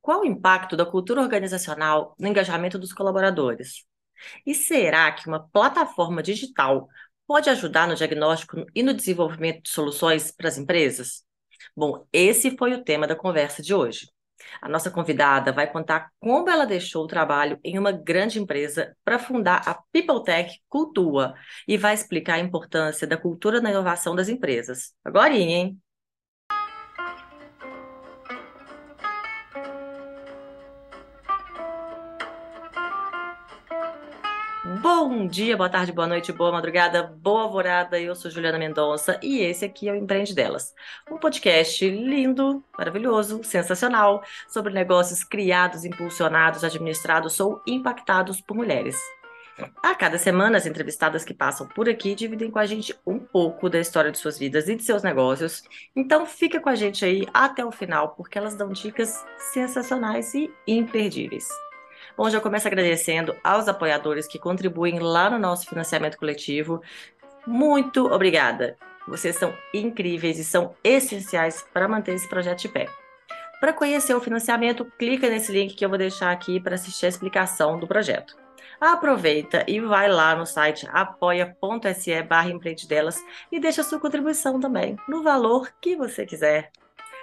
Qual o impacto da cultura organizacional no engajamento dos colaboradores? E será que uma plataforma digital pode ajudar no diagnóstico e no desenvolvimento de soluções para as empresas? Bom, esse foi o tema da conversa de hoje. A nossa convidada vai contar como ela deixou o trabalho em uma grande empresa para fundar a PeopleTech Cultua e vai explicar a importância da cultura na inovação das empresas. Agora, hein? Bom dia, boa tarde, boa noite, boa madrugada, boa alvorada. Eu sou Juliana Mendonça e esse aqui é o Empreende Delas, um podcast lindo, maravilhoso, sensacional sobre negócios criados, impulsionados, administrados ou impactados por mulheres. A cada semana, as entrevistadas que passam por aqui dividem com a gente um pouco da história de suas vidas e de seus negócios. Então, fica com a gente aí até o final, porque elas dão dicas sensacionais e imperdíveis. Bom, já começo agradecendo aos apoiadores que contribuem lá no nosso financiamento coletivo. Muito obrigada! Vocês são incríveis e são essenciais para manter esse projeto de pé. Para conhecer o financiamento, clica nesse link que eu vou deixar aqui para assistir a explicação do projeto. Aproveita e vai lá no site apoia.se barra e deixa sua contribuição também, no valor que você quiser.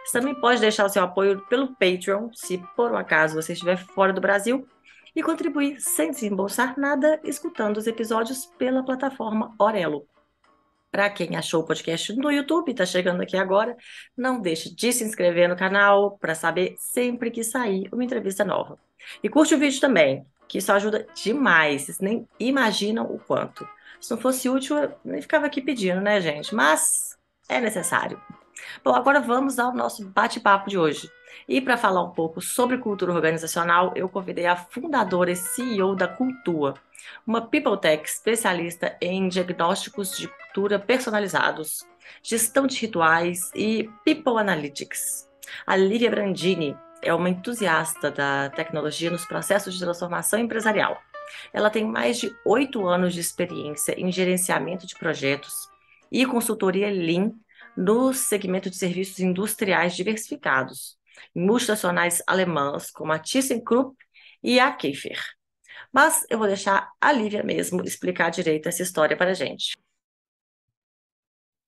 Você também pode deixar o seu apoio pelo Patreon, se por um acaso você estiver fora do Brasil, e contribuir sem desembolsar nada escutando os episódios pela plataforma Orelo. Para quem achou o podcast no YouTube e está chegando aqui agora, não deixe de se inscrever no canal para saber sempre que sair uma entrevista nova. E curte o vídeo também, que isso ajuda demais, vocês nem imaginam o quanto. Se não fosse útil, eu nem ficava aqui pedindo, né, gente? Mas é necessário. Bom, agora vamos ao nosso bate-papo de hoje. E para falar um pouco sobre cultura organizacional, eu convidei a fundadora e CEO da Cultua, uma People Tech especialista em diagnósticos de cultura personalizados, gestão de rituais e People Analytics. A Lívia Brandini é uma entusiasta da tecnologia nos processos de transformação empresarial. Ela tem mais de oito anos de experiência em gerenciamento de projetos e consultoria Lean no segmento de serviços industriais diversificados, multinacionais alemãs como a ThyssenKrupp e a Kiefer. Mas eu vou deixar a Lívia mesmo explicar direito essa história para a gente.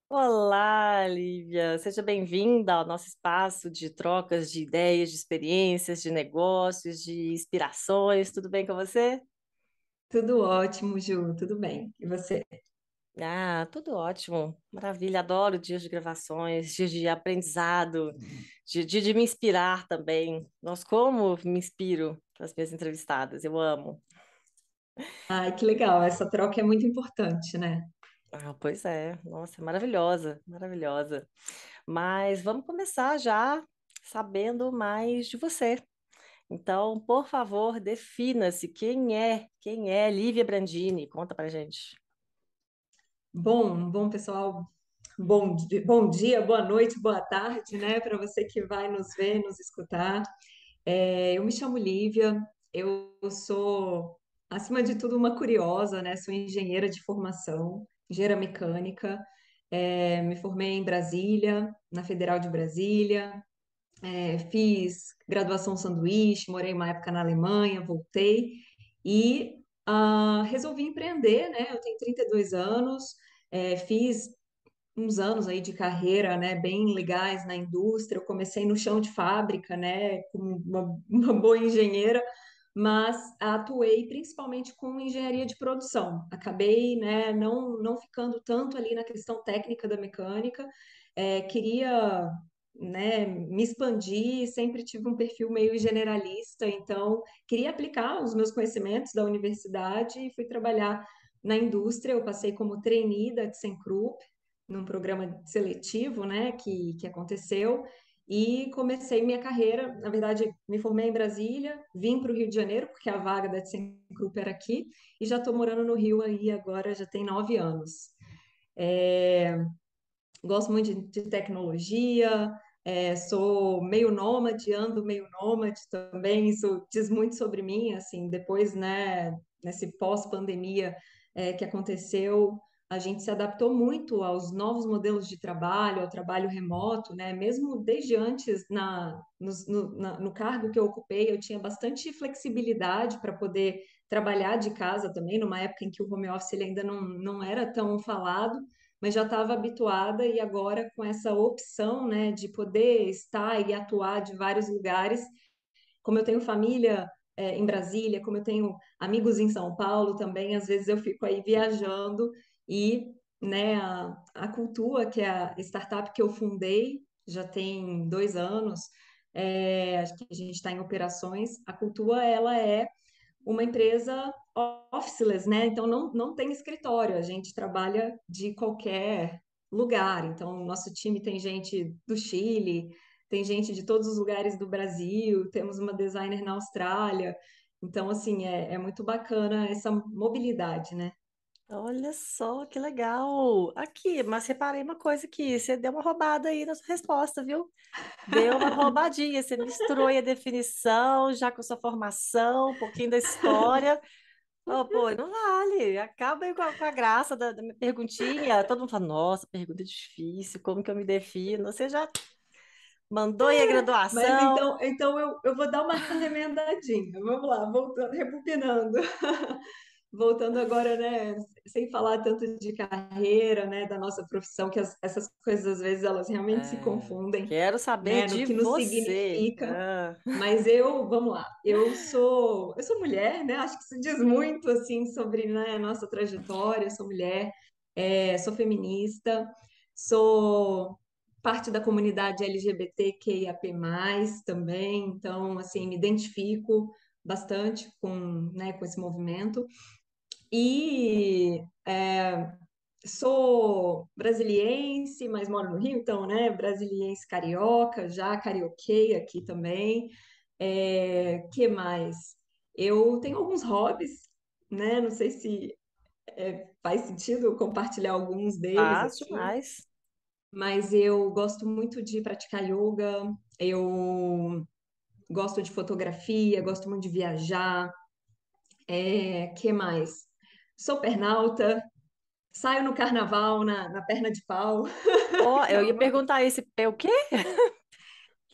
Olá, Lívia! Seja bem-vinda ao nosso espaço de trocas de ideias, de experiências, de negócios, de inspirações. Tudo bem com você? Tudo ótimo, Ju, tudo bem. E você? Ah, tudo ótimo, maravilha. Adoro dias de gravações, dias de aprendizado, de, de, de me inspirar também. Nós, como me inspiro nas minhas entrevistadas, eu amo. Ai, que legal, essa troca é muito importante, né? Ah, pois é, nossa, maravilhosa, maravilhosa. Mas vamos começar já sabendo mais de você. Então, por favor, defina-se quem é, quem é Lívia Brandini, conta pra gente. Bom, bom pessoal, bom, bom dia, boa noite, boa tarde, né, para você que vai nos ver, nos escutar. É, eu me chamo Lívia, eu sou, acima de tudo, uma curiosa, né? Sou engenheira de formação, engenheira mecânica. É, me formei em Brasília, na Federal de Brasília. É, fiz graduação sanduíche, morei uma época na Alemanha, voltei e uh, resolvi empreender, né? Eu tenho 32 anos, é, fiz uns anos aí de carreira, né, bem legais na indústria. Eu comecei no chão de fábrica, né, como uma, uma boa engenheira, mas atuei principalmente com engenharia de produção. Acabei, né, não, não ficando tanto ali na questão técnica da mecânica. É, queria né, me expandir, sempre tive um perfil meio generalista, então queria aplicar os meus conhecimentos da universidade e fui trabalhar na indústria. Eu passei como trainee da ThyssenKrupp, num programa seletivo, né, que, que aconteceu, e comecei minha carreira, na verdade, me formei em Brasília, vim para o Rio de Janeiro, porque a vaga da ThyssenKrupp era aqui, e já estou morando no Rio aí agora, já tem nove anos. É, gosto muito de, de tecnologia, é, sou meio nômade, ando meio nômade também, isso diz muito sobre mim, assim, depois, né, nesse pós-pandemia é, que aconteceu, a gente se adaptou muito aos novos modelos de trabalho, ao trabalho remoto, né? Mesmo desde antes, na, no, na, no cargo que eu ocupei, eu tinha bastante flexibilidade para poder trabalhar de casa também, numa época em que o home office ele ainda não, não era tão falado, mas já estava habituada e agora com essa opção, né, de poder estar e atuar de vários lugares, como eu tenho família é, em Brasília, como eu tenho amigos em São Paulo também, às vezes eu fico aí viajando e né, a, a Cultua, que é a startup que eu fundei, já tem dois anos, é, que a gente está em operações. A Cultua, ela é uma empresa officeless, né? Então não, não tem escritório, a gente trabalha de qualquer lugar. Então, nosso time tem gente do Chile, tem gente de todos os lugares do Brasil, temos uma designer na Austrália. Então, assim, é, é muito bacana essa mobilidade, né? Olha só que legal. Aqui, mas reparei uma coisa aqui, você deu uma roubada aí na sua resposta, viu? Deu uma roubadinha, você misturou aí a definição já com sua formação, um pouquinho da história. Oh, pô, não vale. Acaba aí com a, com a graça da, da minha perguntinha. Todo mundo fala, nossa, pergunta difícil, como que eu me defino? Você já mandou aí a Mas graduação. então, então eu, eu vou dar uma remendadinha. Vamos lá, voltando, rebobinando. Voltando agora, né, sem falar tanto de carreira, né, da nossa profissão, que as- essas coisas às vezes elas realmente se É, confundem, quero saber né, de que nos você. significa. Ah, Mas eu, vamos lá, eu sou, eu sou mulher, né? Acho que isso diz muito assim sobre, né, a nossa trajetória. Eu sou mulher, é, sou feminista, sou parte da comunidade LGBTQIAP+, também, então assim, me identifico bastante com, né, com esse movimento. E é, sou brasiliense, mas moro no Rio, então, né? Brasiliense carioca, já carioquei aqui também. É, que mais? Eu tenho alguns hobbies, né? Não sei se é, faz sentido compartilhar alguns deles faz aqui, demais. Mas eu gosto muito de praticar yoga, eu gosto de fotografia, gosto muito de viajar. É, que mais? Sou pernalta, Saio no carnaval na, na perna de pau. É eu ia uma- perguntar esse pé o quê?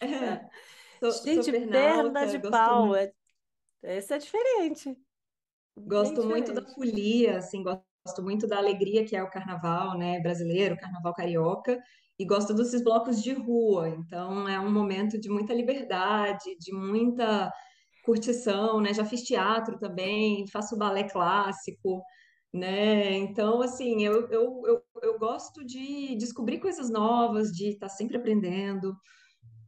é, sou, sou Gente, perna pernalta, de gosto, pau. mu- É, esse é diferente. Bem gosto muito da diferente. folia, assim, gosto muito da alegria que é o carnaval, né, brasileiro, o carnaval carioca, e gosto desses blocos de rua. Então, é um momento de muita liberdade, de muita curtição, né? Já fiz teatro também, faço balé clássico, né? Então, assim, eu, eu, eu, eu gosto de descobrir coisas novas, de estar sempre aprendendo.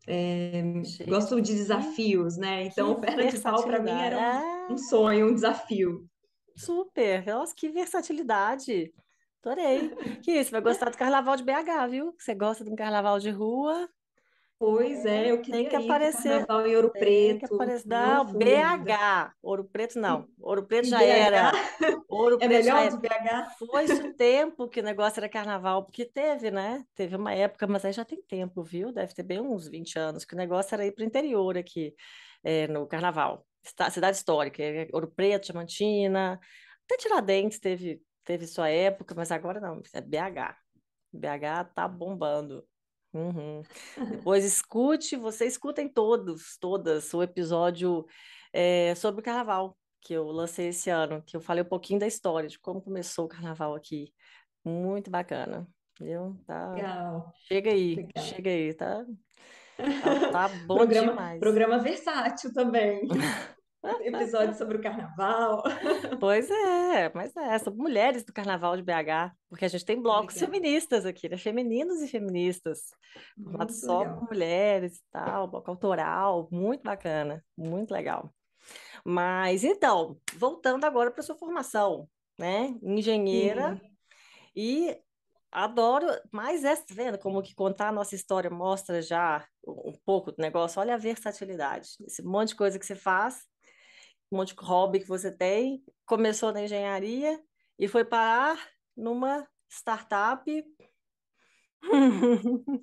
Gente, Gosto de desafios, né? que Então, perna de pau para mim era um, um sonho, um desafio. Super. Nossa, que versatilidade. Adorei. Que isso, vai gostar do carnaval de BH, viu? Você gosta de um carnaval de rua? Pois é, eu Tem queria que para o aparecer. Carnaval em Ouro Tem que Preto, aparecer. não ainda. BH. Ouro Preto não. Ouro Preto já BH era. Ouro é Preto já melhor de BH? Foi-se o tempo que o negócio era carnaval, porque teve, né? Teve uma época, mas aí já tem tempo, viu? Deve ter bem uns 20 anos, que o negócio era ir para o interior aqui, é, no carnaval. Cidade histórica, é, Ouro Preto, Diamantina, até Tiradentes teve, teve sua época, mas agora não, é BH. BH tá bombando. Uhum. Depois escute, você escutem todos, todas, o episódio é, sobre o carnaval que eu lancei esse ano, que eu falei um pouquinho da história, de como começou o carnaval aqui. Muito bacana, viu? Tá, Legal, chega aí, legal. chega aí, tá, tá, tá bom Programa, demais. programa versátil também. Episódio sobre o carnaval. Pois é, mas é, são mulheres do Carnaval de BH, porque a gente tem blocos Legal, feministas aqui, né? Femininos e feministas, formados muito só por mulheres e tal, bloco autoral, muito bacana, muito legal. Mas então, voltando agora para sua formação, né? Engenheira Sim, e adoro, mas essa, tá vendo como que contar a nossa história mostra já um pouco do negócio? Olha a versatilidade, esse monte de coisa que você faz um monte de hobby que você tem, começou na engenharia e foi parar numa startup,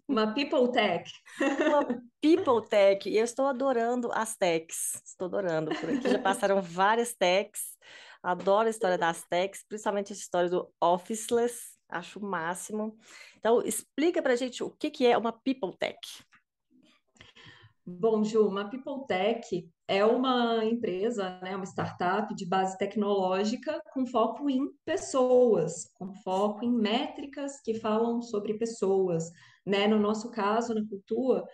uma people tech. uma people tech, e eu estou adorando as techs, estou adorando. Por aqui já passaram várias techs, adoro a história das techs, principalmente a história do officeless, Acho o máximo. Então, explica para gente o que, que é uma People Tech. Bom, Ju, uma People Tech é uma empresa, né, uma startup de base tecnológica com foco em pessoas, com foco em métricas que falam sobre pessoas. Né? No nosso caso, na cultura,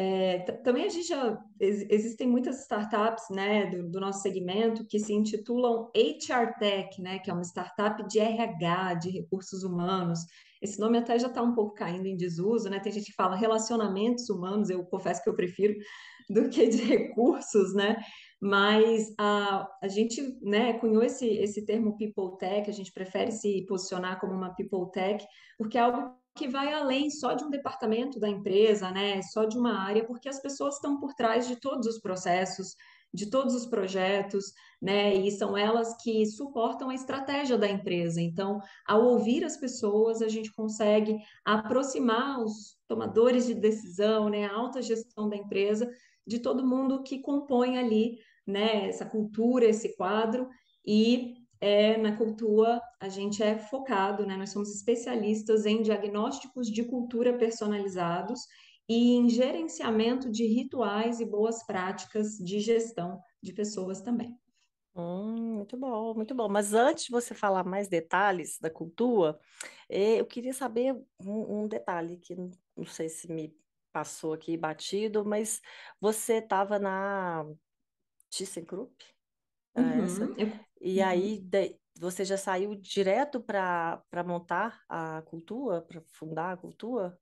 é, também a gente já existem muitas startups, né, do, do, nosso segmento que se intitulam HR Tech, né, que é uma startup de RH, de recursos humanos. Esse nome até já está um pouco caindo em desuso, né? Tem gente que fala relacionamentos humanos, eu confesso que eu prefiro do que de recursos, né? Mas a, a gente né, cunhou esse, esse termo People Tech, a gente prefere se posicionar como uma People Tech, porque é algo que vai além só de um departamento da empresa, né? Só de uma área, porque as pessoas estão por trás de todos os processos, de todos os projetos, né? E são elas que suportam a estratégia da empresa. Então, ao ouvir as pessoas, a gente consegue aproximar os tomadores de decisão, né? A alta gestão da empresa de todo mundo que compõe ali, né? Essa cultura, esse quadro e é, na cultura a gente é focado, né? Nós somos especialistas em diagnósticos de cultura personalizados e em gerenciamento de rituais e boas práticas de gestão de pessoas também. Hum, muito bom, muito bom. Mas antes de você falar mais detalhes da cultura, eh, eu queria saber um, um detalhe que não sei se me passou aqui batido, mas você estava na ThyssenKrupp? É essa? Uhum, eu- E uhum. aí de- você já saiu direto para para montar a cultura, para fundar a cultura?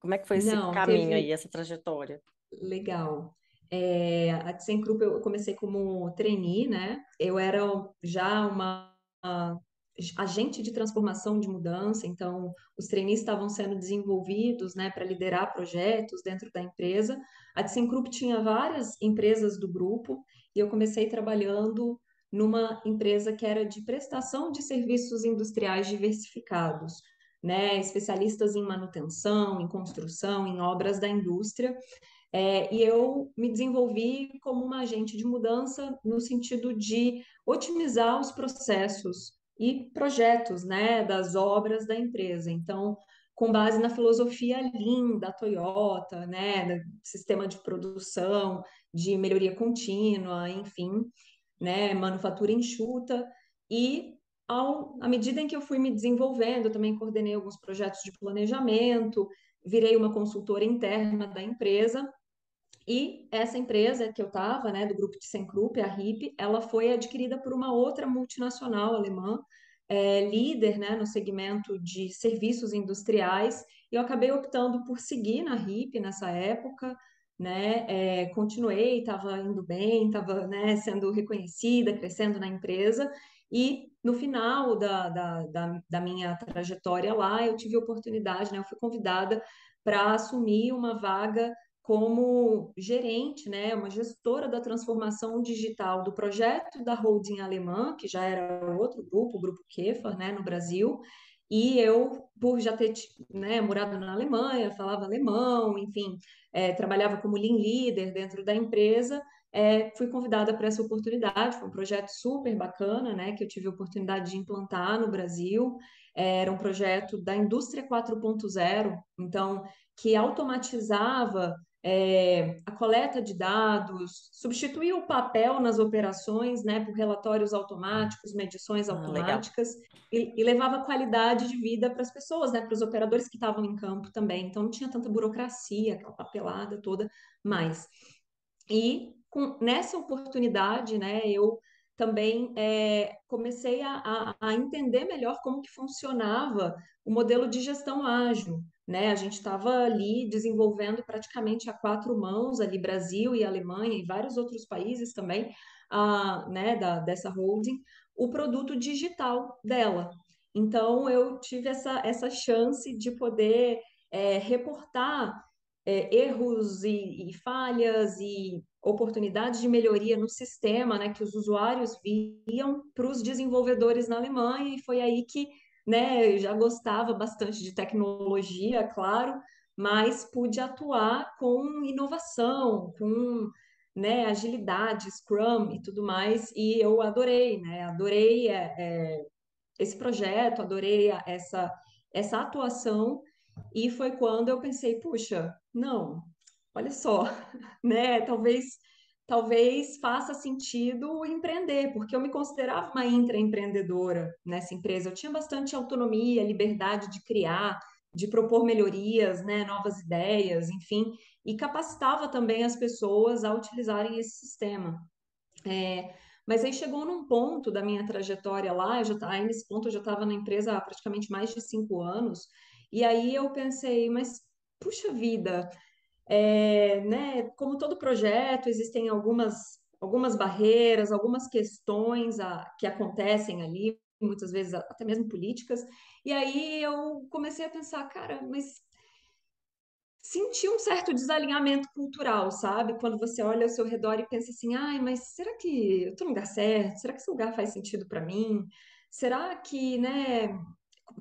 Como é que foi esse Não, caminho aí, teve. essa trajetória? Legal. É, a ThyssenKrupp eu comecei como trainee, né? Eu era já uma uma agente de transformação de mudança, então os trainees estavam sendo desenvolvidos, né, para liderar projetos dentro da empresa. A ThyssenKrupp tinha várias empresas do grupo e eu comecei trabalhando numa empresa que era de prestação de serviços industriais diversificados, né, especialistas em manutenção, em construção, em obras da indústria. É, e eu me desenvolvi como uma agente de mudança no sentido de otimizar os processos e projetos, né, das obras da empresa. Então, com base na filosofia Lean da Toyota, né, sistema de produção, de melhoria contínua, enfim, né, manufatura enxuta. E ao, à medida em que eu fui me desenvolvendo, também coordenei alguns projetos de planejamento, virei uma consultora interna da empresa. E essa empresa que eu estava, né, do grupo ThyssenKrupp, a RIP, ela foi adquirida por uma outra multinacional alemã, é, líder, né, no segmento de serviços industriais, e eu acabei optando por seguir na RIP nessa época, né, é, continuei, estava indo bem, estava, né, sendo reconhecida, crescendo na empresa, e no final da, da, da, da minha trajetória lá, eu tive a oportunidade, né, eu fui convidada para assumir uma vaga como gerente, né, uma gestora da transformação digital do projeto da holding alemã, que já era outro grupo, o grupo Kefar, né, no Brasil, e eu, por já ter né, morado na Alemanha, falava alemão, enfim, é, trabalhava como Lean Leader dentro da empresa, é, fui convidada para essa oportunidade, foi um projeto super bacana, né, que eu tive a oportunidade de implantar no Brasil, é, era um projeto da indústria 4.0, então, que automatizava é, a coleta de dados, substituir o papel nas operações, né, por relatórios automáticos, medições Ah, automáticas, e, e levava qualidade de vida para as pessoas, né, para os operadores que estavam em campo também. Então não tinha tanta burocracia, aquela papelada toda mais. E com, nessa oportunidade, né, eu também é, comecei a, a, entender melhor como que funcionava o modelo de gestão ágil né? A gente estava ali desenvolvendo praticamente a quatro mãos, ali Brasil e Alemanha e vários outros países também, a, né, da, dessa holding, o produto digital dela. Então, eu tive essa, essa chance de poder é, reportar é, erros e, e falhas e oportunidades de melhoria no sistema, né, que os usuários viam para os desenvolvedores na Alemanha, e foi aí que né? Eu já gostava bastante de tecnologia, claro, mas pude atuar com inovação, com né, agilidade, Scrum e tudo mais, e eu adorei, né? Adorei é, é, esse projeto, adorei essa essa atuação, e foi quando eu pensei, puxa, não, olha só, né? Talvez talvez faça sentido empreender, porque eu me considerava uma intraempreendedora nessa empresa. Eu tinha bastante autonomia, liberdade de criar, de propor melhorias, né, novas ideias, enfim, e capacitava também as pessoas a utilizarem esse sistema. É, mas aí chegou num ponto da minha trajetória lá, eu já, aí nesse ponto eu já estava na empresa há praticamente mais de cinco anos, e aí eu pensei, mas puxa vida, é, né, como todo projeto, existem algumas, algumas barreiras, algumas questões a, que acontecem ali, muitas vezes até mesmo políticas, e aí eu comecei a pensar, cara, mas senti um certo desalinhamento cultural, sabe? Quando você olha ao seu redor e pensa assim, ai, mas será que eu estou no lugar certo? Será que esse lugar faz sentido para mim? Será que, né,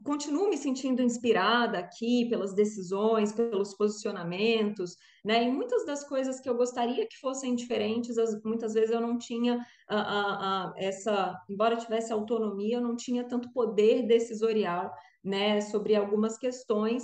continuo me sentindo inspirada aqui pelas decisões, pelos posicionamentos, né? E muitas das coisas que eu gostaria que fossem diferentes, as, muitas vezes eu não tinha a, a, a, essa, embora tivesse autonomia, eu não tinha tanto poder decisorial, né, sobre algumas questões.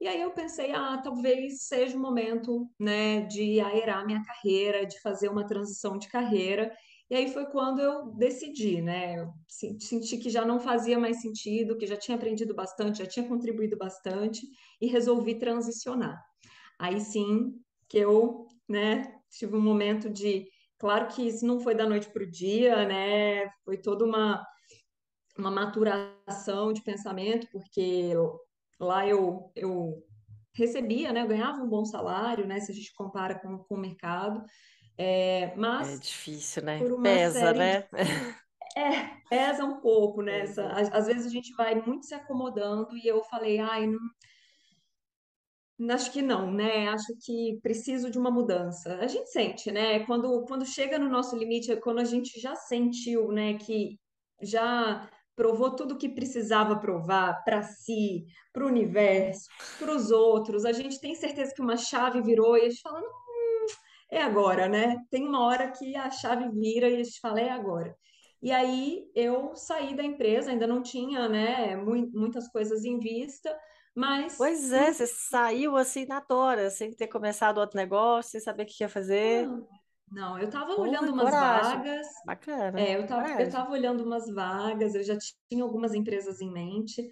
E aí eu pensei, ah, talvez seja o momento, né, de aerar minha carreira, de fazer uma transição de carreira. E aí foi quando eu decidi, né? Eu senti que já não fazia mais sentido, que já tinha aprendido bastante, já tinha contribuído bastante e resolvi transicionar. Aí sim que eu, né, tive um momento de, claro que isso não foi da noite para o dia, né? Foi toda uma uma maturação de pensamento, porque lá eu, eu recebia, né, eu ganhava um bom salário, né, se a gente compara com, com o mercado, é, É mas difícil, né? por uma Pesa, de... né? É, pesa um pouco, né? Essa, às vezes a gente vai muito se acomodando e eu falei, ai, não, Acho que não, né? Acho que preciso de uma mudança. A gente sente, né? Quando, quando chega no nosso limite, é quando a gente já sentiu, né, que já provou tudo o que precisava provar para si, para o universo, para os outros, a gente tem certeza que uma chave virou e a gente fala, não, é agora, né? Tem uma hora que a chave vira e a gente fala, é agora. E aí eu saí da empresa, ainda não tinha, né, mui- muitas coisas em vista, mas Pois é, você saiu assim na tora, sem ter começado outro negócio, sem saber o que ia fazer. Não, não, eu estava olhando umas coragem. vagas, Bacana. é, eu estava olhando umas vagas, eu já tinha algumas empresas em mente,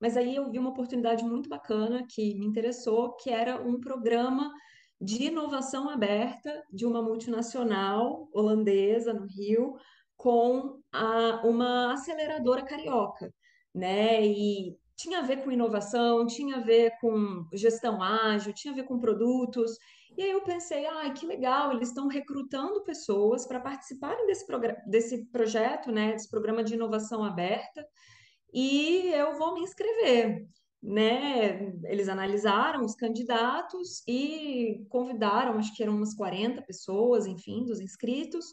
mas aí eu vi uma oportunidade muito bacana que me interessou, que era um programa de inovação aberta de uma multinacional holandesa no Rio, com a- uma aceleradora carioca, né? E tinha a ver com inovação, tinha a ver com gestão ágil, tinha a ver com produtos. E aí eu pensei, ai, que legal, eles estão recrutando pessoas para participarem desse, desse projeto, né? Desse programa de inovação aberta e eu vou me inscrever, né? Eles analisaram os candidatos e convidaram, acho que eram umas 40 pessoas, enfim, dos inscritos,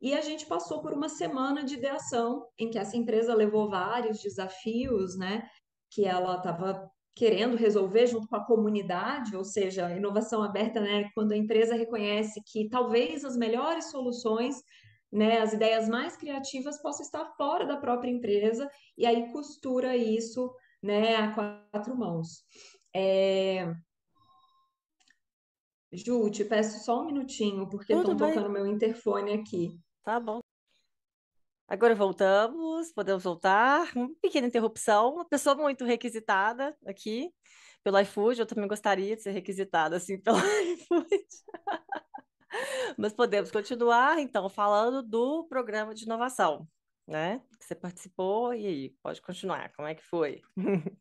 e a gente passou por uma semana de ideação, em que essa empresa levou vários desafios, né? Que ela estava querendo resolver junto com a comunidade, ou seja, inovação aberta, né? Quando a empresa reconhece que talvez as melhores soluções né, as ideias mais criativas possam estar fora da própria empresa e aí costura isso, né, a quatro mãos. É... Ju, te peço só um minutinho, porque estão tocando meu interfone aqui. tá bom. Agora voltamos, podemos voltar. Uma pequena interrupção. Uma pessoa muito requisitada aqui pelo iFood. Eu também gostaria de ser requisitada assim pelo iFood. Mas podemos continuar, então, falando do programa de inovação, né? Que você participou, e aí, pode continuar. Como é que foi?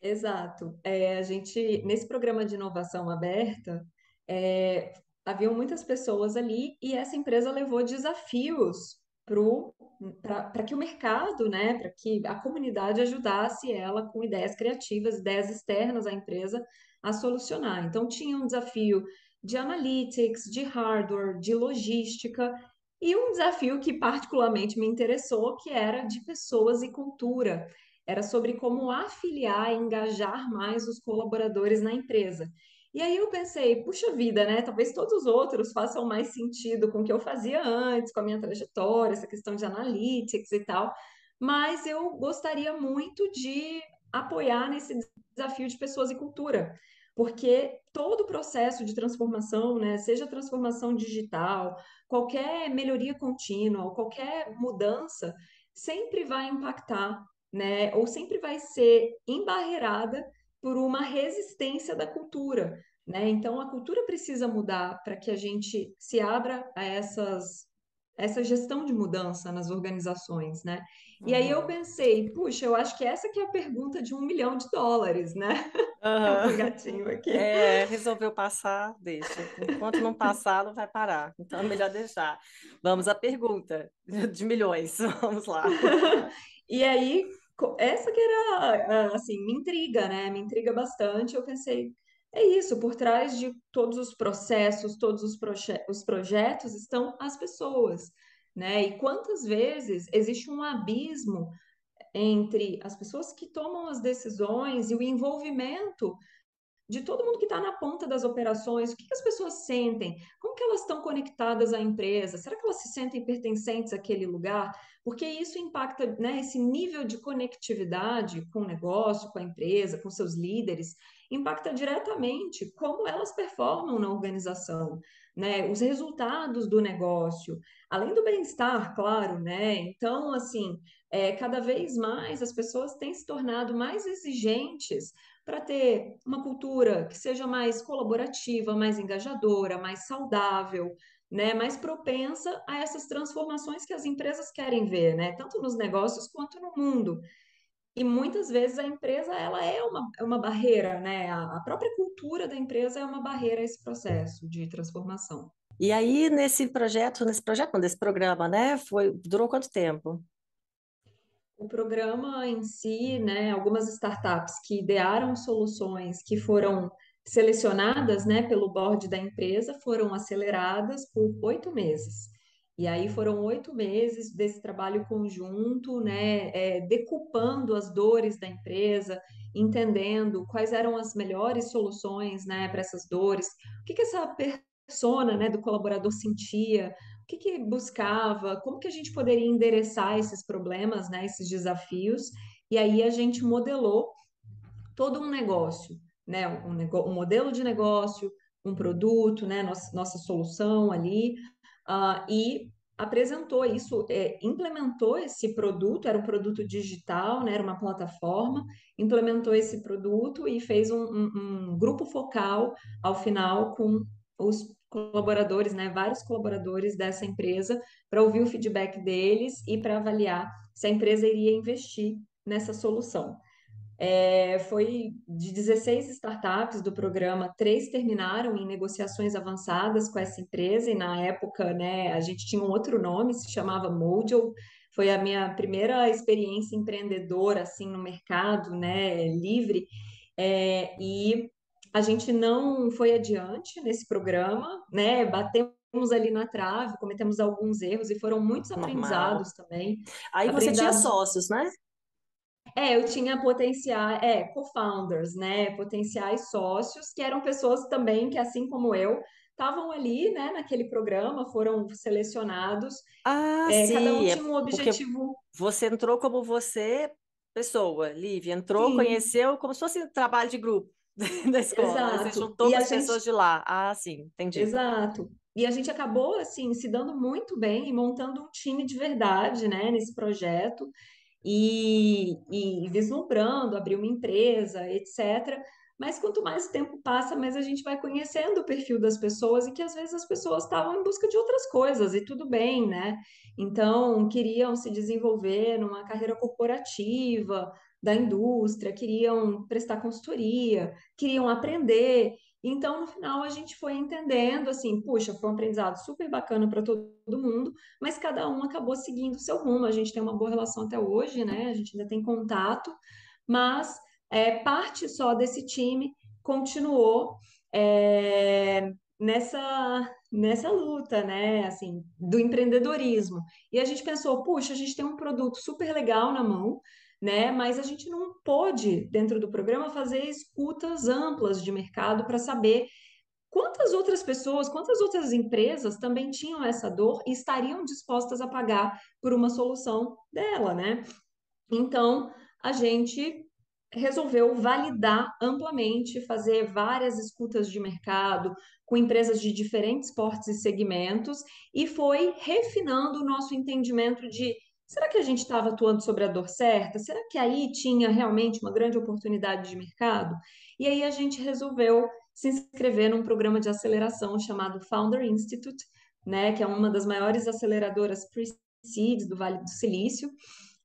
Exato. É, a gente, nesse programa de inovação aberta, é, haviam muitas pessoas ali e essa empresa levou desafios para que o mercado, né, para que a comunidade ajudasse ela com ideias criativas, ideias externas à empresa a solucionar. Então, tinha um desafio de analytics, de hardware, de logística. E um desafio que particularmente me interessou, que era de pessoas e cultura era sobre como afiliar e engajar mais os colaboradores na empresa. E aí eu pensei, puxa vida, né? Talvez todos os outros façam mais sentido com o que eu fazia antes, com a minha trajetória, essa questão de analytics e tal, mas eu gostaria muito de apoiar nesse desafio de pessoas e cultura porque todo o processo de transformação, né, seja transformação digital, qualquer melhoria contínua, qualquer mudança, sempre vai impactar, né, ou sempre vai ser embarreirada por uma resistência da cultura, né? Então a cultura precisa mudar para que a gente se abra a essas essa gestão de mudança nas organizações, né? E aí eu Uhum. pensei, puxa, eu acho que essa que é a pergunta de um milhão de dólares, né? É o gatinho aqui. É, resolveu passar, deixa. Enquanto não passar, não vai parar. Então é melhor deixar. Vamos à pergunta de milhões. Vamos lá. E aí, essa que era, ah, assim, me intriga, né? Me intriga bastante. Eu pensei, é isso, por trás de todos os processos, todos os, proje os projetos estão as pessoas, né? E quantas vezes existe um abismo entre as pessoas que tomam as decisões e o envolvimento de todo mundo que está na ponta das operações, o que, que as pessoas sentem, como que elas estão conectadas à empresa, será que elas se sentem pertencentes àquele lugar? Porque isso impacta, né, esse nível de conectividade com o negócio, com a empresa, com seus líderes, impacta diretamente como elas performam na organização, né, os resultados do negócio, além do bem-estar, claro, né? Então, assim, é, cada vez mais as pessoas têm se tornado mais exigentes para ter uma cultura que seja mais colaborativa, mais engajadora, mais saudável, né, mais propensa a essas transformações que as empresas querem ver, né, tanto nos negócios quanto no mundo. E muitas vezes a empresa ela é uma, é uma barreira, né? A, própria cultura da empresa é uma barreira a esse processo de transformação. E aí, nesse projeto, nesse projeto, não, desse programa, né? Foi, durou quanto tempo? O programa em si, né, algumas startups que idearam soluções que foram selecionadas, né, pelo board da empresa foram aceleradas por oito meses. E aí foram oito meses desse trabalho conjunto, né, é, decupando as dores da empresa, entendendo quais eram as melhores soluções, né, para essas dores, o que que essa persona, né, do colaborador sentia, o que que buscava, como que a gente poderia endereçar esses problemas, né, esses desafios, e aí a gente modelou todo um negócio, né, um, um modelo de negócio, um produto, né, nossa, nossa solução ali, uh, e apresentou isso, é, implementou esse produto, era um produto digital, né, era uma plataforma, implementou esse produto e fez um, um, um grupo focal ao final com os colaboradores, né, vários colaboradores dessa empresa, para ouvir o feedback deles e para avaliar se a empresa iria investir nessa solução. É, foi de 16 startups do programa, três terminaram em negociações avançadas com essa empresa, e na época, né, a gente tinha um outro nome, se chamava Mojo. Foi a minha primeira experiência empreendedora, assim, no mercado, né, livre. É, e a gente não foi adiante nesse programa, né, batemos ali na trave, cometemos alguns erros e foram muitos Normal. aprendizados também, Aí você tinha sócios, né? É, eu tinha potenciais, é, co-founders, né, potenciais sócios, que eram pessoas também que, assim como eu, estavam ali, né, naquele programa, foram selecionados, Ah, é, cada um sim, tinha é um porque objetivo, você entrou como você, pessoa, Lívia, entrou, sim, conheceu, como se fosse um trabalho de grupo da escola. Você exato. juntou E com as gente, pessoas de lá. Ah, sim, entendi. exato. E a gente acabou, assim, se dando muito bem e montando um time de verdade, né, nesse projeto. E, e vislumbrando abrir uma empresa, etc. Mas quanto mais tempo passa, mais a gente vai conhecendo o perfil das pessoas e que às vezes as pessoas estavam em busca de outras coisas e tudo bem, né? Então, queriam se desenvolver numa carreira corporativa, da indústria, queriam prestar consultoria, queriam aprender. Então, no final, a gente foi entendendo assim, puxa, foi um aprendizado super bacana para todo mundo, mas cada um acabou seguindo o seu rumo. A gente tem uma boa relação até hoje, né? A gente ainda tem contato, mas é, parte só desse time continuou é, nessa nessa luta, né? Assim, do empreendedorismo. E a gente pensou, puxa, a gente tem um produto super legal na mão. Né? Mas a gente não pôde, dentro do programa, fazer escutas amplas de mercado para saber Quantas outras pessoas, quantas outras empresas também tinham essa dor e estariam dispostas a pagar por uma solução dela, né? Então, a gente resolveu validar amplamente, fazer várias escutas de mercado com empresas de diferentes portes e segmentos e foi refinando o nosso entendimento de será que a gente estava atuando sobre a dor certa? Será que aí tinha realmente uma grande oportunidade de mercado? E aí a gente resolveu se inscrever num programa de aceleração chamado Founder Institute, né, que é uma das maiores aceleradoras pre-seed do Vale do Silício.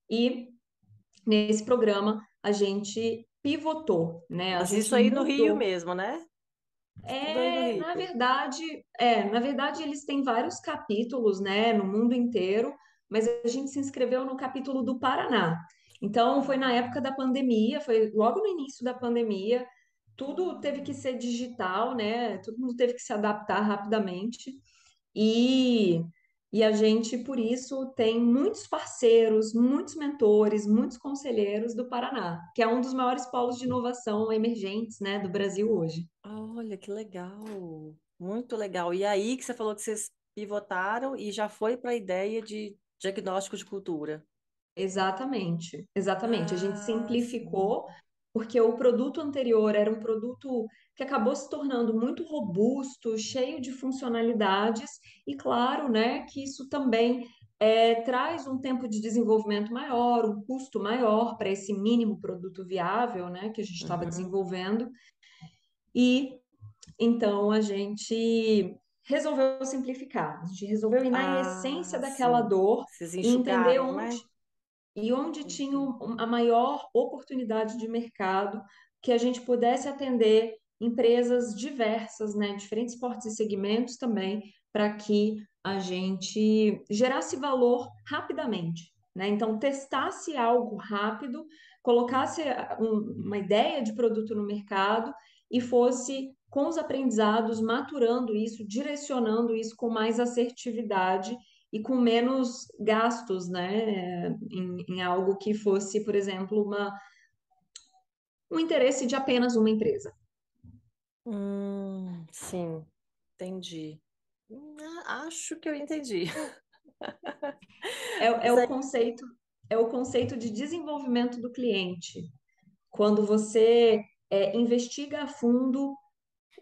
E nesse programa a gente pivotou, né? A Mas isso aí no Rio mudou. mesmo, né? É, na verdade, é, na verdade eles têm vários capítulos, né, no mundo inteiro, mas a gente se inscreveu no capítulo do Paraná. Então foi na época da pandemia, foi logo no início da pandemia, tudo teve que ser digital, né? Todo mundo teve que se adaptar rapidamente. E, e a gente, por isso, tem muitos parceiros, muitos mentores, muitos conselheiros do Paraná, que é um dos maiores polos de inovação emergentes, né, do Brasil hoje. Olha, que legal. Muito legal. E aí que você falou que vocês pivotaram e já foi para a ideia de diagnóstico de cultura. Exatamente, exatamente. A gente Ah, sim. simplificou, porque o produto anterior era um produto que acabou se tornando muito robusto, cheio de funcionalidades, e claro, né, que isso também é, traz um tempo de desenvolvimento maior, um custo maior para esse mínimo produto viável, né, que a gente estava Uhum. desenvolvendo. E então a gente resolveu simplificar, a gente resolveu ir na essência Ah, daquela sim. dor e entender enxugaram, onde né? e onde tinha Entendi. um- a maior oportunidade de mercado que a gente pudesse atender empresas diversas, né, diferentes portos e segmentos também, para que a gente gerasse valor rapidamente, né? Então, testasse algo rápido, colocasse ah, um- uma ideia de produto no mercado e fosse com os aprendizados maturando isso, direcionando isso com mais assertividade e com menos gastos, né, em, em algo que fosse, por exemplo, uma, um interesse de apenas uma empresa. Hum, sim, entendi. Hum, a- Acho que eu entendi. É, é o conceito, é o conceito de desenvolvimento do cliente. Quando você é, investiga a fundo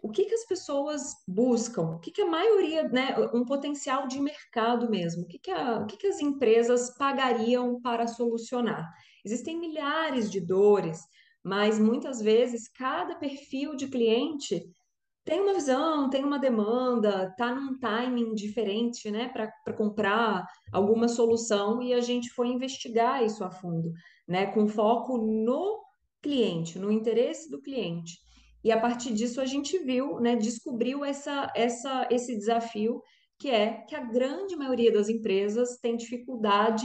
o que que as pessoas buscam, o que que a maioria, né, um potencial de mercado mesmo, o que que, a- o que que as empresas pagariam para solucionar. Existem milhares de dores, mas muitas vezes cada perfil de cliente tem uma visão, tem uma demanda, tá num timing diferente, né, para comprar alguma solução e a gente foi investigar isso a fundo, né, com foco no cliente, no interesse do cliente. E a partir disso a gente viu, né, descobriu essa, essa, esse desafio que é que a grande maioria das empresas tem dificuldade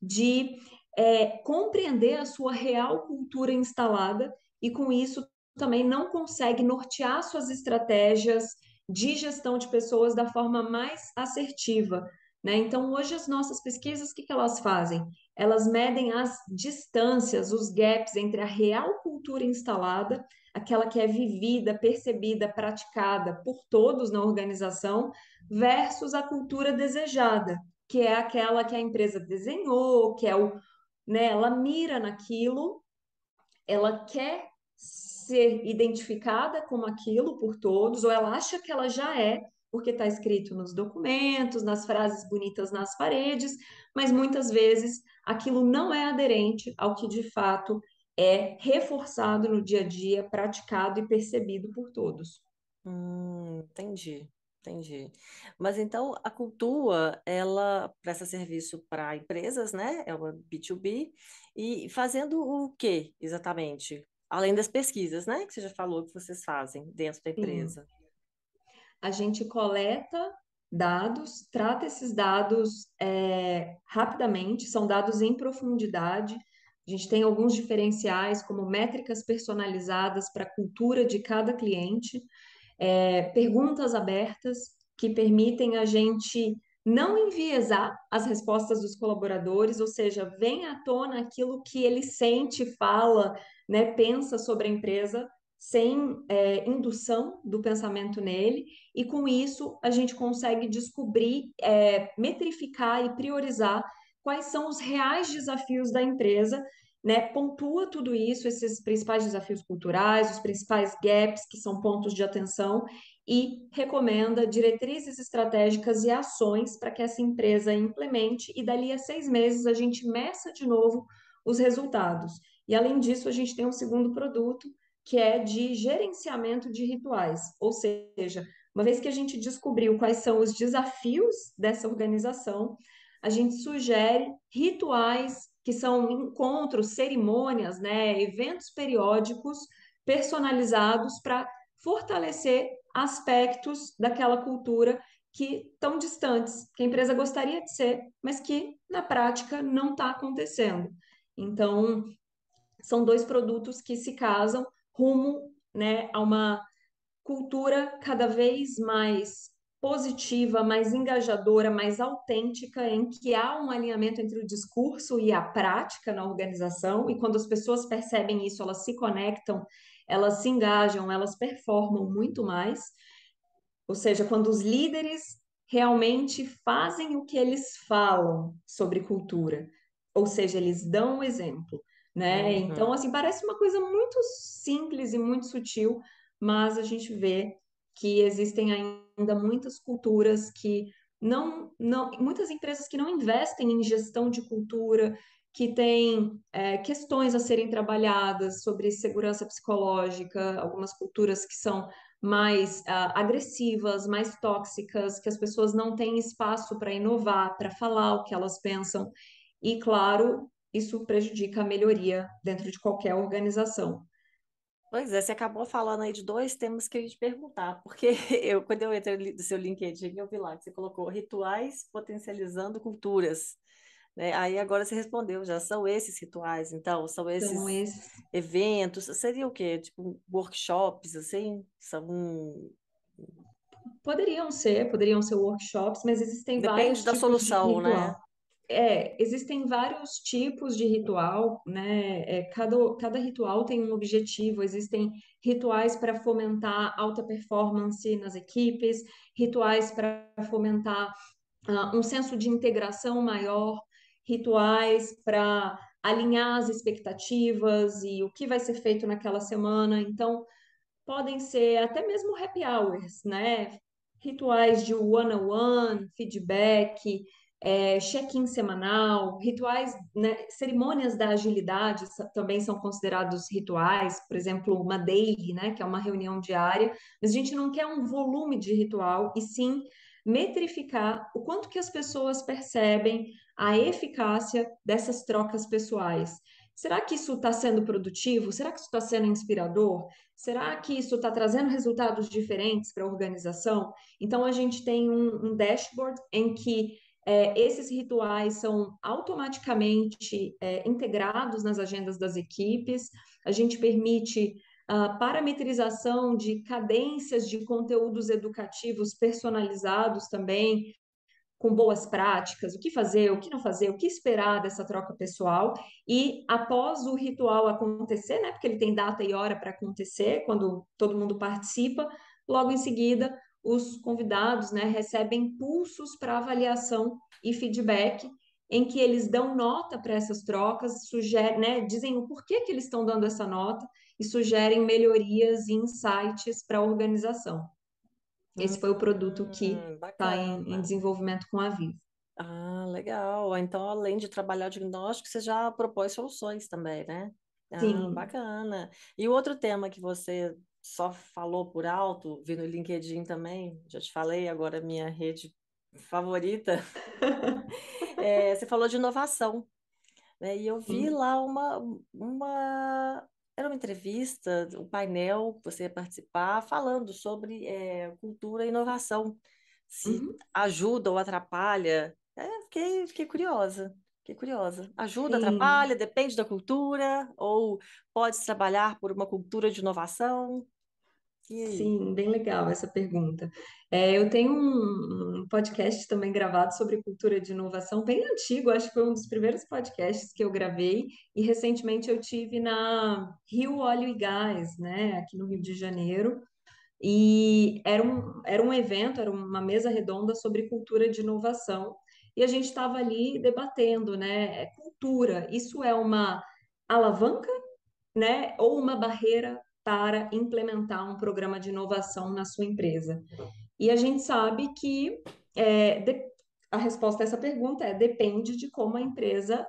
de é, compreender a sua real cultura instalada e com isso também não consegue nortear suas estratégias de gestão de pessoas da forma mais assertiva. Né? Então, hoje, as nossas pesquisas, o que, que elas fazem? Elas medem as distâncias, os gaps entre a real cultura instalada, aquela que é vivida, percebida, praticada por todos na organização, versus a cultura desejada, que é aquela que a empresa desenhou, que é o, né, ela mira naquilo ela quer ser identificada como aquilo por todos, ou ela acha que ela já é, porque está escrito nos documentos, nas frases bonitas nas paredes, mas muitas vezes aquilo não é aderente ao que de fato é reforçado no dia a dia, praticado e percebido por todos. hum, entendi, entendi. Mas então a cultura, ela presta serviço para empresas, né? É uma B2B, e fazendo o quê exatamente? Além das pesquisas, né? Que você já falou que vocês fazem dentro da Sim. empresa. A gente coleta dados, trata esses dados é, rapidamente, são dados em profundidade. A gente tem alguns diferenciais, como métricas personalizadas para a cultura de cada cliente, é, perguntas abertas que permitem a gente não enviesar as respostas dos colaboradores, ou seja, vem à tona aquilo que ele sente, fala, né, pensa sobre a empresa, sem é, indução do pensamento nele, e com isso a gente consegue descobrir, é, metrificar e priorizar quais são os reais desafios da empresa né, pontua tudo isso, esses principais desafios culturais, os principais gaps que são pontos de atenção e recomenda diretrizes estratégicas e ações para que essa empresa implemente e dali a seis meses a gente meça de novo os resultados. E além disso, a gente tem um segundo produto que é de gerenciamento de rituais, ou seja, uma vez que a gente descobriu quais são os desafios dessa organização, a gente sugere rituais que são encontros, cerimônias, né, eventos periódicos personalizados para fortalecer aspectos daquela cultura que estão distantes, que a empresa gostaria de ser, mas que na prática não está acontecendo. Então, são dois produtos que se casam rumo né, a uma cultura cada vez mais positiva, mais engajadora, mais autêntica, em que há um alinhamento entre o discurso e a prática na organização, e quando as pessoas percebem isso, elas se conectam, elas se engajam, elas performam muito mais. Ou seja, quando os líderes realmente fazem o que eles falam sobre cultura, ou seja, eles dão o exemplo, né? Uhum. Então, assim, parece uma coisa muito simples e muito sutil, mas a gente vê que existem ainda muitas culturas que não, não, muitas empresas que não investem em gestão de cultura, que têm é, questões a serem trabalhadas sobre segurança psicológica, algumas culturas que são mais uh, agressivas, mais tóxicas, que as pessoas não têm espaço para inovar, para falar o que elas pensam. E, claro, isso prejudica a melhoria dentro de qualquer organização. Pois é, você acabou falando aí de dois temas que eu ia te perguntar, porque eu, quando eu entrei no seu LinkedIn, eu vi lá que você colocou rituais potencializando culturas. Né? Aí agora você respondeu, já são esses rituais, então, são esses, são esses. eventos, seria o quê? Tipo, workshops, assim? São... Poderiam ser, poderiam ser workshops, mas existem Depende vários da solução, né? É, existem vários tipos de ritual, né? É, cada, cada ritual tem um objetivo. Existem rituais para fomentar alta performance nas equipes, rituais para fomentar uh, um senso de integração maior, rituais para alinhar as expectativas e o que vai ser feito naquela semana. Então, podem ser até mesmo happy hours, né? Rituais de one-on-one, -on -one, feedback é, check-in semanal, rituais, né, cerimônias da agilidade também são considerados rituais, por exemplo, uma daily, né, que é uma reunião diária, mas a gente não quer um volume de ritual, e sim metrificar o quanto que as pessoas percebem a eficácia dessas trocas pessoais. Será que isso está sendo produtivo? Será que isso está sendo inspirador? Será que isso está trazendo resultados diferentes para a organização? Então, a gente tem um, um dashboard em que é, esses rituais são automaticamente é, integrados nas agendas das equipes, a gente permite a parametrização de cadências de conteúdos educativos personalizados também, com boas práticas, o que fazer, o que não fazer, o que esperar dessa troca pessoal. E após o ritual acontecer, né, porque ele tem data e hora para acontecer, quando todo mundo participa, logo em seguida os convidados né, recebem pulsos para avaliação e feedback, em que eles dão nota para essas trocas, sugerem, né, dizem o porquê que eles estão dando essa nota e sugerem melhorias e insights para a organização. Esse foi o produto que está hum, em, em, desenvolvimento com a Vivo. Ah, legal. Então, além de trabalhar o diagnóstico, você já propôs soluções também, né? Ah, Sim. bacana. E o outro tema que você só falou por alto, vi no LinkedIn também, já te falei, agora minha rede favorita. é, você falou de inovação, né? E eu vi lá uma, uma era uma entrevista, um painel que você ia participar, falando sobre é, cultura e inovação, se uhum. ajuda ou atrapalha. É, fiquei, fiquei curiosa. Fiquei curiosa. Ajuda, Sim. atrapalha, depende da cultura, ou pode trabalhar por uma cultura de inovação? Sim, bem legal essa pergunta. É, eu tenho um, um podcast também gravado sobre cultura de inovação, bem antigo, acho que foi um dos primeiros podcasts que eu gravei, e recentemente eu tive na Rio Óleo e Gás, né, aqui no Rio de Janeiro, e era um, era um evento, era uma mesa redonda sobre cultura de inovação, e a gente estava ali debatendo, né, é cultura, isso é uma alavanca, né, ou uma barreira para implementar um programa de inovação na sua empresa? E a gente sabe que é, de, a resposta a essa pergunta é depende de como a empresa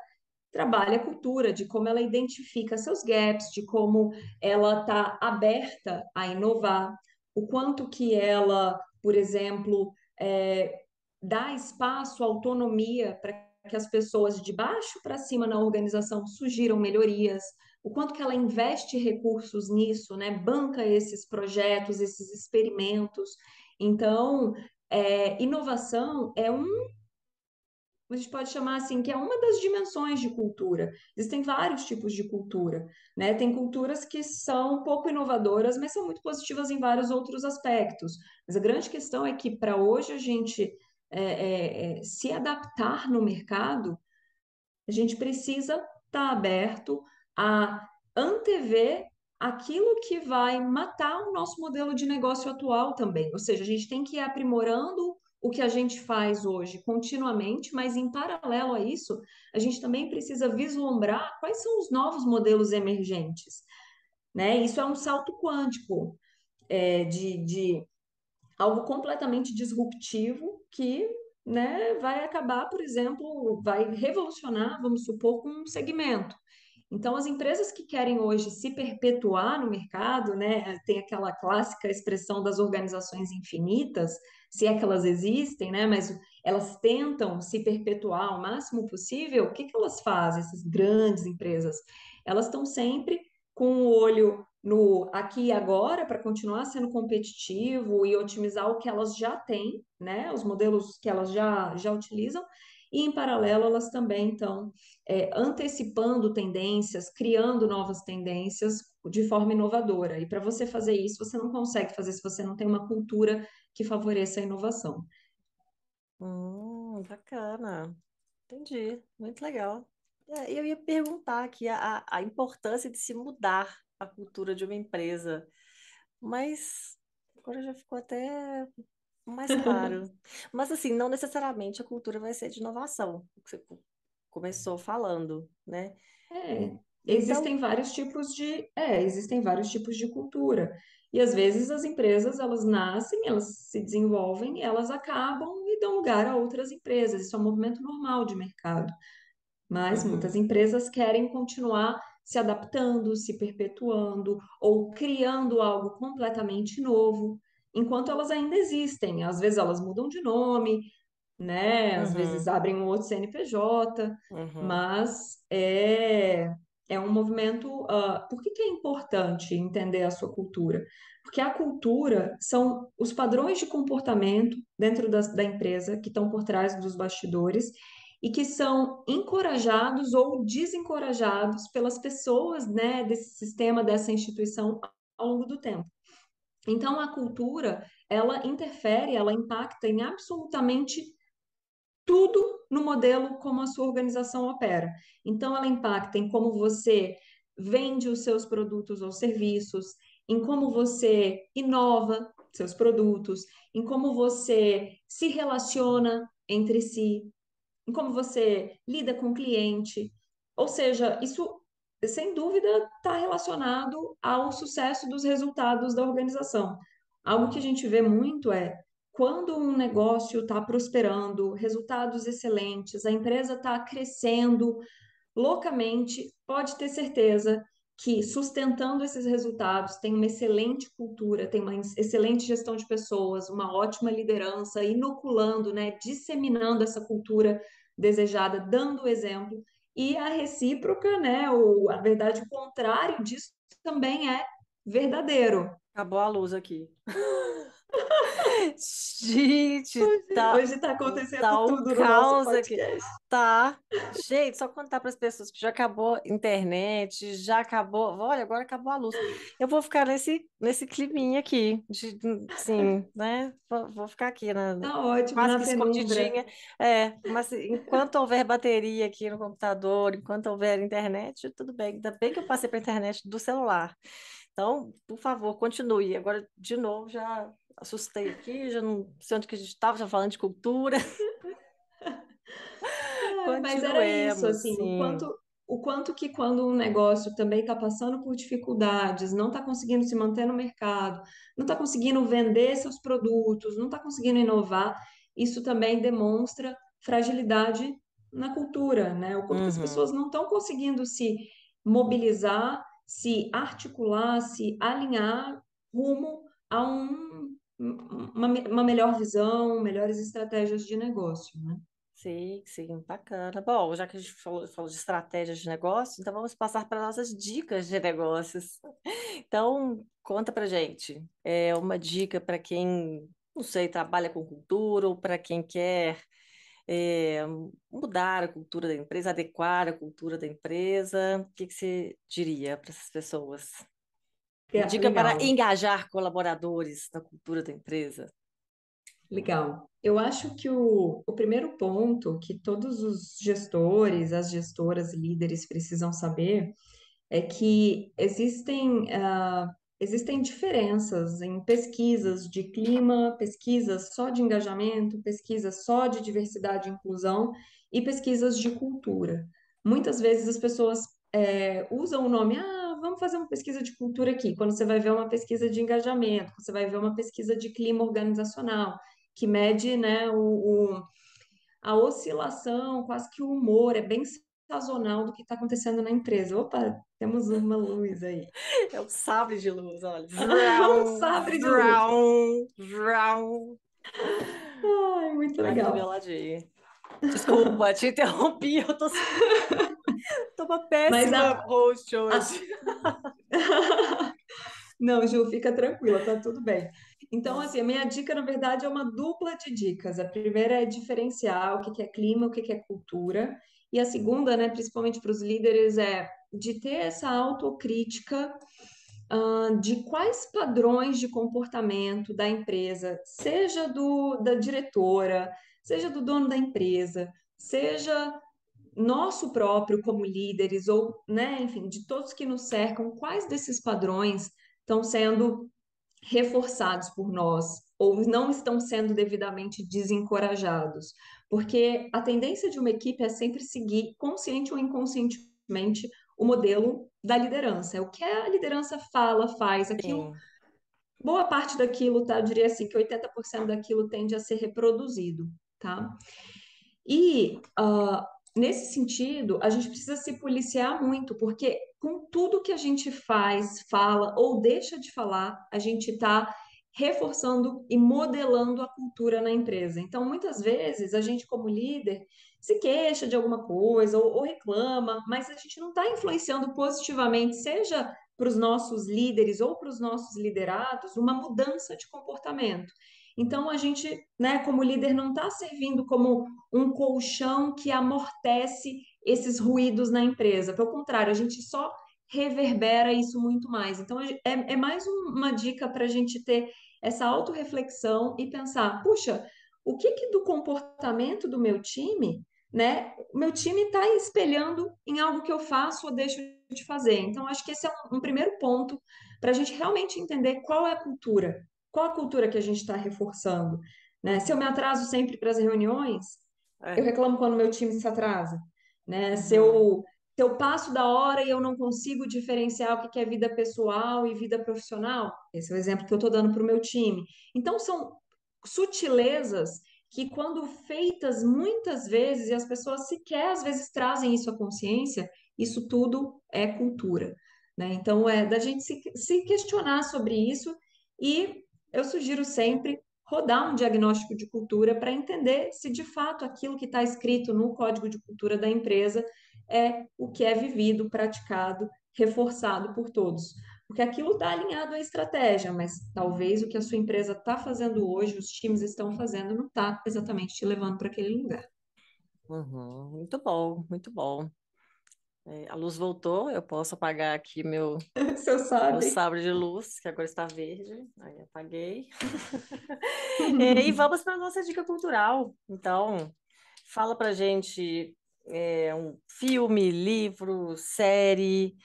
trabalha a cultura, de como ela identifica seus gaps, de como ela está aberta a inovar, o quanto que ela, por exemplo, é, dá espaço, autonomia para que as pessoas de baixo para cima na organização sugiram melhorias, o quanto que ela investe recursos nisso, né? Banca esses projetos, esses experimentos. Então, é, inovação é um a gente pode chamar assim, que é uma das dimensões de cultura. Existem vários tipos de cultura, né? Tem culturas que são pouco inovadoras, mas são muito positivas em vários outros aspectos. Mas a grande questão é que para hoje a gente é, é, é, se adaptar no mercado, a gente precisa estar tá aberto a antever aquilo que vai matar o nosso modelo de negócio atual também. Ou seja, a gente tem que ir aprimorando o que a gente faz hoje continuamente, mas em paralelo a isso, a gente também precisa vislumbrar quais são os novos modelos emergentes. Né? Isso é um salto quântico é, de, de algo completamente disruptivo que né, vai acabar, por exemplo, vai revolucionar, vamos supor, com um segmento. Então, as empresas que querem hoje se perpetuar no mercado, né, tem aquela clássica expressão das organizações infinitas, se é que elas existem, né, mas elas tentam se perpetuar ao máximo possível, o que, que elas fazem, essas grandes empresas? Elas estão sempre com o olho no aqui e agora para continuar sendo competitivo e otimizar o que elas já têm, né, os modelos que elas já, já utilizam, e, em paralelo, elas também estão é, antecipando tendências, criando novas tendências de forma inovadora. E para você fazer isso, você não consegue fazer se você não tem uma cultura que favoreça a inovação. Hum, bacana. Entendi. Muito legal. É, eu ia perguntar aqui a, a importância de se mudar a cultura de uma empresa, mas agora já ficou até mais claro. Mas assim, não necessariamente a cultura vai ser de inovação, que você começou falando, né? É, então existem então... vários tipos de, é, existem vários tipos de cultura. E às vezes as empresas, elas nascem, elas se desenvolvem, elas acabam e dão lugar a outras empresas. Isso é um movimento normal de mercado. Mas uhum. muitas empresas querem continuar se adaptando, se perpetuando ou criando algo completamente novo enquanto elas ainda existem. Às vezes elas mudam de nome, né? Às uhum. vezes abrem um outro CNPJ, uhum. mas é, é um movimento. Uh, por que, que é importante entender a sua cultura? Porque a cultura são os padrões de comportamento dentro da, da empresa que estão por trás dos bastidores e que são encorajados ou desencorajados pelas pessoas né, desse sistema, dessa instituição ao longo do tempo. Então, a cultura, ela interfere, ela impacta em absolutamente tudo no modelo como a sua organização opera. Então, ela impacta em como você vende os seus produtos ou serviços, em como você inova seus produtos, em como você se relaciona entre si, em como você lida com o cliente. Ou seja, isso sem dúvida, está relacionado ao sucesso dos resultados da organização. Algo que a gente vê muito é quando um negócio está prosperando, resultados excelentes, a empresa está crescendo loucamente, pode ter certeza que sustentando esses resultados tem uma excelente cultura, tem uma excelente gestão de pessoas, uma ótima liderança, inoculando, né, disseminando essa cultura desejada, dando o exemplo e a recíproca, né, ou a verdade o contrário disso também é verdadeiro. Acabou a luz aqui. Gente, hoje, tá, hoje tá acontecendo tá um tudo caos aqui. Tá. Gente, só contar para as pessoas que já acabou a internet, já acabou. Olha, agora acabou a luz. Eu vou ficar nesse, nesse climinha aqui, de, sim, né? Vou, vou, ficar aqui na, tá ótimo, quase que escondidinha. É, mas enquanto houver bateria aqui no computador, enquanto houver internet, tudo bem. Ainda bem que eu passei para internet do celular. Então, por favor, continue. Agora, de novo, já assustei aqui, já não sei onde que a gente estava, já falando de cultura. Mas era isso, assim, sim. o quanto, o quanto que quando um negócio também está passando por dificuldades, não está conseguindo se manter no mercado, não está conseguindo vender seus produtos, não está conseguindo inovar, isso também demonstra fragilidade na cultura, né? O quanto que as pessoas Uhum. não estão conseguindo se mobilizar, se articular, se alinhar rumo a um, uma, uma melhor visão, melhores estratégias de negócio, né? Sim, sim, bacana. Bom, já que a gente falou, falou de estratégias de negócio, então vamos passar para nossas dicas de negócios. Então, conta pra gente. É uma dica para quem, não sei, trabalha com cultura ou para quem quer é, mudar a cultura da empresa, adequar a cultura da empresa. O que que você diria para essas pessoas? É, dica para Legal. engajar colaboradores na cultura da empresa. Legal. Eu acho que o, o primeiro ponto que todos os gestores, as gestoras, líderes precisam saber é que existem, ah, existem diferenças em pesquisas de clima, pesquisas só de engajamento, pesquisas só de diversidade e inclusão e pesquisas de cultura. Muitas vezes as pessoas eh, usam o nome, ah, vamos fazer uma pesquisa de cultura aqui, quando você vai ver uma pesquisa de engajamento, você vai ver uma pesquisa de clima organizacional, que mede, né, o, o- a oscilação, quase que o humor, é bem sazonal do que está acontecendo na empresa. Opa, temos uma luz aí. É o sabre de luz, olha. Um Vrau, sabre de luz. vrau. Ai, muito legal. Desculpa, te interrompi. Eu tô, tô uma péssima a, host a- hoje. Não, Ju, fica tranquila, tá tudo bem. Então, assim, a minha dica, na verdade, é uma dupla de dicas. A primeira é diferenciar o que é clima, o que é cultura. E a segunda, né, principalmente para os líderes, é de ter essa autocrítica, ah, de quais padrões de comportamento da empresa, seja do, da diretora, seja do dono da empresa, seja nosso próprio como líderes, ou, né, enfim, de todos que nos cercam, quais desses padrões estão sendo reforçados por nós ou não estão sendo devidamente desencorajados. Porque a tendência de uma equipe é sempre seguir, consciente ou inconscientemente, o modelo da liderança. É o que a liderança fala, faz, aquilo, Sim. boa parte daquilo, tá? Eu diria assim, que 80% daquilo tende a ser reproduzido, tá? E ah, nesse sentido, a gente precisa se policiar muito, porque com tudo que a gente faz, fala ou deixa de falar, a gente está reforçando e modelando a cultura na empresa. Então, muitas vezes, a gente, como líder, se queixa de alguma coisa ou, ou reclama, mas a gente não está influenciando positivamente, seja para os nossos líderes ou para os nossos liderados, uma mudança de comportamento. Então, a gente, né, como líder, não está servindo como um colchão que amortece esses ruídos na empresa. Pelo contrário, a gente só reverbera isso muito mais. Então, é, é mais um- uma dica para a gente ter essa autorreflexão e pensar: puxa, o que que do comportamento do meu time, né? Meu time está espelhando em algo que eu faço ou deixo de fazer. Então, acho que esse é um, um primeiro ponto para a gente realmente entender qual é a cultura, qual a cultura que a gente está reforçando. Né? Se eu me atraso sempre para as reuniões, eu É. reclamo quando meu time se atrasa, né? Se Uhum. eu, se eu passo da hora e eu não consigo diferenciar o que que é vida pessoal e vida profissional, esse é o exemplo que eu estou dando para o meu time. Então, são sutilezas que, quando feitas muitas vezes, e as pessoas sequer às vezes trazem isso à consciência, isso tudo é cultura, né? Então, é da gente se, se questionar sobre isso e eu sugiro sempre rodar um diagnóstico de cultura para entender se de fato aquilo que está escrito no código de cultura da empresa é o que é vivido, praticado, reforçado por todos. Porque aquilo está alinhado à estratégia, mas talvez o que a sua empresa está fazendo hoje, os times estão fazendo, não está exatamente te levando para aquele lugar. Uhum. Muito bom, muito bom. É, a luz voltou, eu posso apagar aqui meu, Você meu sabe? sabre de luz, que agora está verde. Aí apaguei. É, e vamos para a nossa dica cultural. Então, fala pra gente é, um filme, livro, série,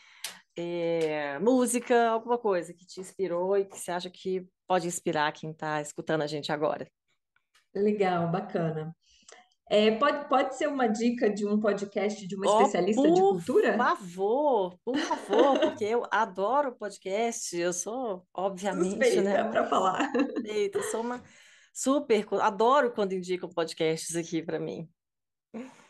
é, música, alguma coisa que te inspirou e que você acha que pode inspirar quem está escutando a gente agora. Legal, bacana. É, pode, pode ser uma dica de um podcast de uma Oh, especialista de por cultura? favor, por favor, porque eu adoro podcast. Eu sou, obviamente, né, Suspeita para uma falar. suspeita, sou uma super, adoro quando indicam podcasts aqui para mim.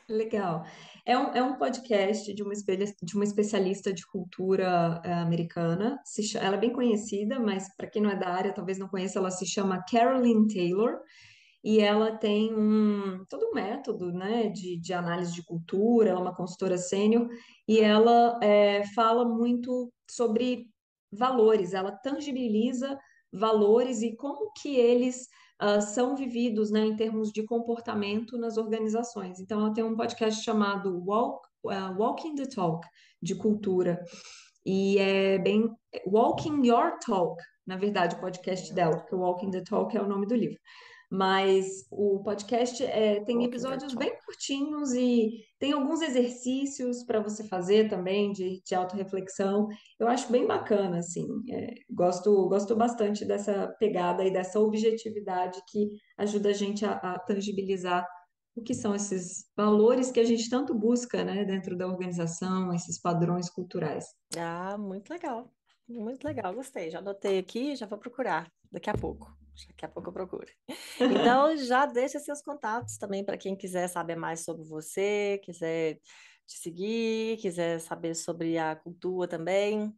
Legal. É um, é um podcast de uma, de uma especialista de cultura eh, americana. Se ela é bem conhecida, mas para quem não é da área, talvez não conheça, ela se chama Carolyn Taylor. E ela tem um, todo um método, né, de, de análise de cultura, ela é uma consultora sênior, e ela é, fala muito sobre valores, ela tangibiliza valores e como que eles ah, são vividos, né, em termos de comportamento nas organizações. Então, ela tem um podcast chamado Walk, ah, Walking the Talk, de cultura, e é bem Walking Your Talk, na verdade, o podcast dela, porque Walking the Talk é o nome do livro. Mas o podcast é, tem episódios bem curtinhos e tem alguns exercícios para você fazer também de, de autorreflexão. Eu acho bem bacana, assim. É, gosto, gosto bastante dessa pegada e dessa objetividade que ajuda a gente a, a tangibilizar o que são esses valores que a gente tanto busca, né, dentro da organização, esses padrões culturais. Ah, muito legal. Muito legal, gostei. Já anotei aqui, já vou procurar daqui a pouco. Daqui a pouco eu procuro. Então, já deixa seus contatos também para quem quiser saber mais sobre você, quiser te seguir, quiser saber sobre a cultura também.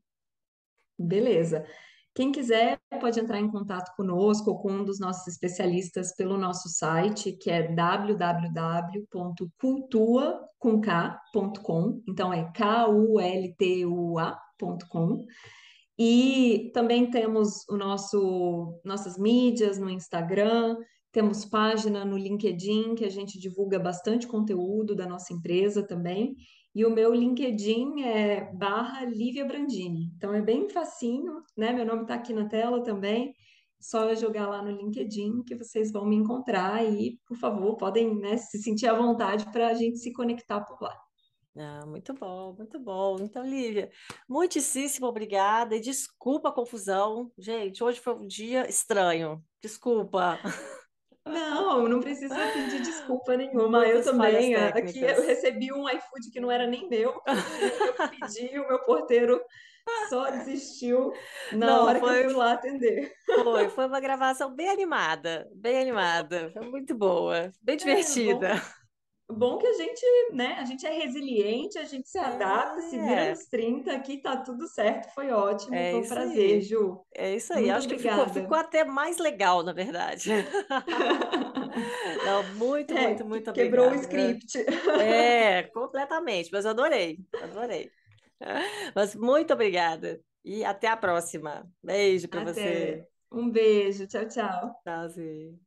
Beleza. Quem quiser pode entrar em contato conosco ou com um dos nossos especialistas pelo nosso site, que é www.cultua.com. Então é K-U-L-T-U-A.com. E também temos o nosso nossas mídias no Instagram, temos página no LinkedIn que a gente divulga bastante conteúdo da nossa empresa também. E o meu LinkedIn é barra Lívia Brandini. Então é bem facinho, né? Meu nome está aqui na tela também. Só jogar lá no LinkedIn que vocês vão me encontrar e, por favor, podem, né, se sentir à vontade para a gente se conectar por lá. Ah, muito bom, muito bom. Então, Lívia, muitíssimo obrigada e desculpa a confusão. Gente, hoje foi um dia estranho. Desculpa. Não, não precisa pedir desculpa nenhuma. Eu Muitas falhas também. a- Aqui eu recebi um iFood que não era nem meu, eu pedi, o meu porteiro só desistiu na Não, hora que eu foi, fui lá atender. foi, foi uma gravação bem animada, bem animada. Foi muito boa, bem É divertida. bom, bom que a gente, né, a gente é resiliente, a gente se adapta, se vira É, nos 30 aqui tá tudo certo, foi ótimo, é foi um prazer, aí. Ju. É isso aí. Muito Acho que ficou, obrigada. ficou até mais legal, na verdade. Não, muito, É, muito, muito quebrou o obrigada. script. É, completamente, mas adorei, adorei. Mas muito obrigada e até a próxima. Beijo para você. Um beijo, tchau, tchau. Tchauzinho.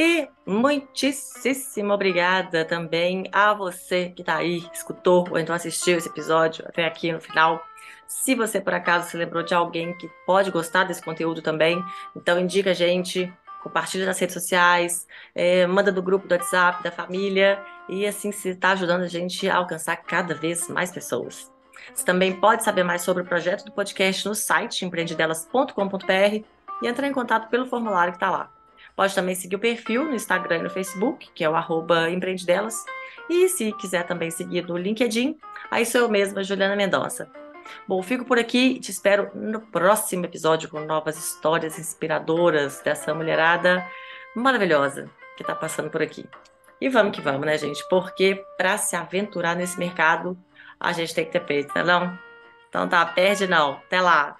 E muitíssimo obrigada também a você que está aí, escutou ou então assistiu esse episódio até aqui no final. Se você por acaso se lembrou de alguém que pode gostar desse conteúdo também, então indica a gente, compartilha nas redes sociais, eh, manda no grupo do WhatsApp da família e assim você está ajudando a gente a alcançar cada vez mais pessoas. Você também pode saber mais sobre o projeto do podcast no site empreendedelas.com.br e entrar em contato pelo formulário que está lá. Pode também seguir o perfil no Instagram e no Facebook, que é o arroba empreendedelas. E se quiser também seguir no LinkedIn, aí sou eu mesma, Juliana Mendonça. Bom, fico por aqui e te espero no próximo episódio com novas histórias inspiradoras dessa mulherada maravilhosa que está passando por aqui. E vamos que vamos, né, gente? Porque para se aventurar nesse mercado, a gente tem que ter peito, né não? Então tá, perde não. Até lá.